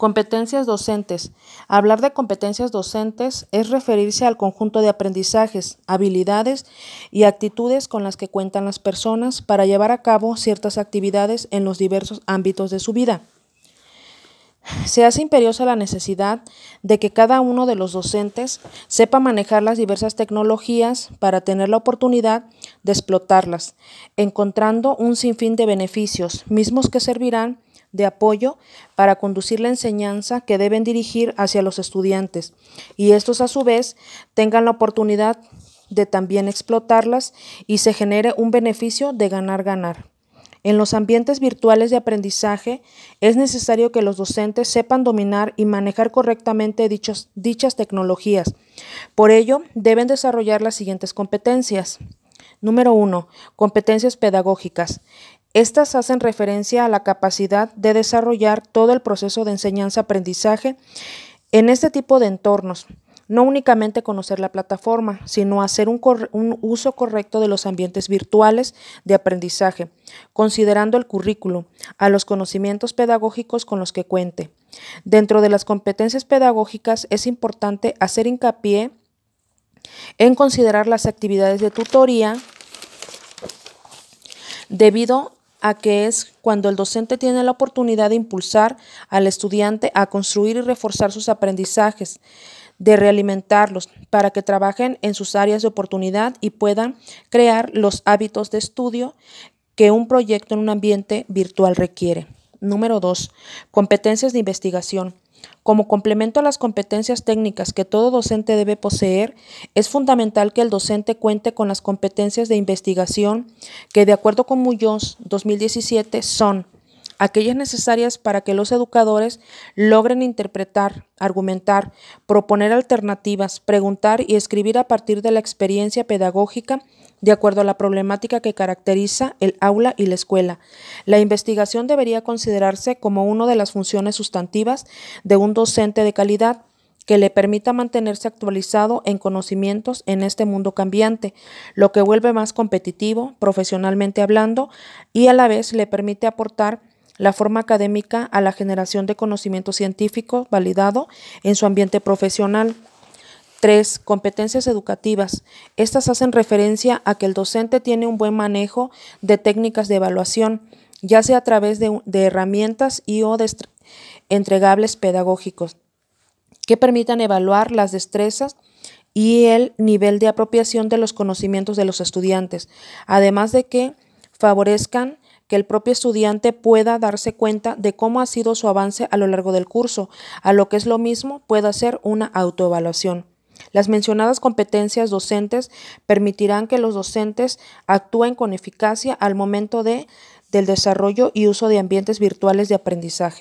Competencias docentes. Hablar de competencias docentes es referirse al conjunto de aprendizajes, habilidades y actitudes con las que cuentan las personas para llevar a cabo ciertas actividades en los diversos ámbitos de su vida. Se hace imperiosa la necesidad de que cada uno de los docentes sepa manejar las diversas tecnologías para tener la oportunidad de explotarlas, encontrando un sinfín de beneficios, mismos que servirán de apoyo para conducir la enseñanza que deben dirigir hacia los estudiantes y estos a su vez tengan la oportunidad de también explotarlas y se genere un beneficio de ganar-ganar. En los ambientes virtuales de aprendizaje es necesario que los docentes sepan dominar y manejar correctamente dichos, dichas tecnologías. Por ello, deben desarrollar las siguientes competencias. Número 1. Competencias pedagógicas. Estas hacen referencia a la capacidad de desarrollar todo el proceso de enseñanza-aprendizaje en este tipo de entornos. No únicamente conocer la plataforma, sino hacer un, uso correcto de los ambientes virtuales de aprendizaje, considerando el currículo, a los conocimientos pedagógicos con los que cuente. Dentro de las competencias pedagógicas es importante hacer hincapié en considerar las actividades de tutoría debido a que es cuando el docente tiene la oportunidad de impulsar al estudiante a construir y reforzar sus aprendizajes, de realimentarlos para que trabajen en sus áreas de oportunidad y puedan crear los hábitos de estudio que un proyecto en un ambiente virtual requiere. Número 2. Competencias de investigación. Como complemento a las competencias técnicas que todo docente debe poseer, es fundamental que el docente cuente con las competencias de investigación que, de acuerdo con Muñoz 2017, son aquellas necesarias para que los educadores logren interpretar, argumentar, proponer alternativas, preguntar y escribir a partir de la experiencia pedagógica de acuerdo a la problemática que caracteriza el aula y la escuela. La investigación debería considerarse como una de las funciones sustantivas de un docente de calidad que le permita mantenerse actualizado en conocimientos en este mundo cambiante, lo que vuelve más competitivo, profesionalmente hablando, y a la vez le permite aportar la forma académica a la generación de conocimiento científico validado en su ambiente profesional. 3. Competencias educativas. Estas hacen referencia a que el docente tiene un buen manejo de técnicas de evaluación, ya sea a través de, de herramientas y o de entregables pedagógicos, que permitan evaluar las destrezas y el nivel de apropiación de los conocimientos de los estudiantes, además de que favorezcan que el propio estudiante pueda darse cuenta de cómo ha sido su avance a lo largo del curso, a lo que es lo mismo pueda hacer una autoevaluación. Las mencionadas competencias docentes permitirán que los docentes actúen con eficacia al momento de, del desarrollo y uso de ambientes virtuales de aprendizaje.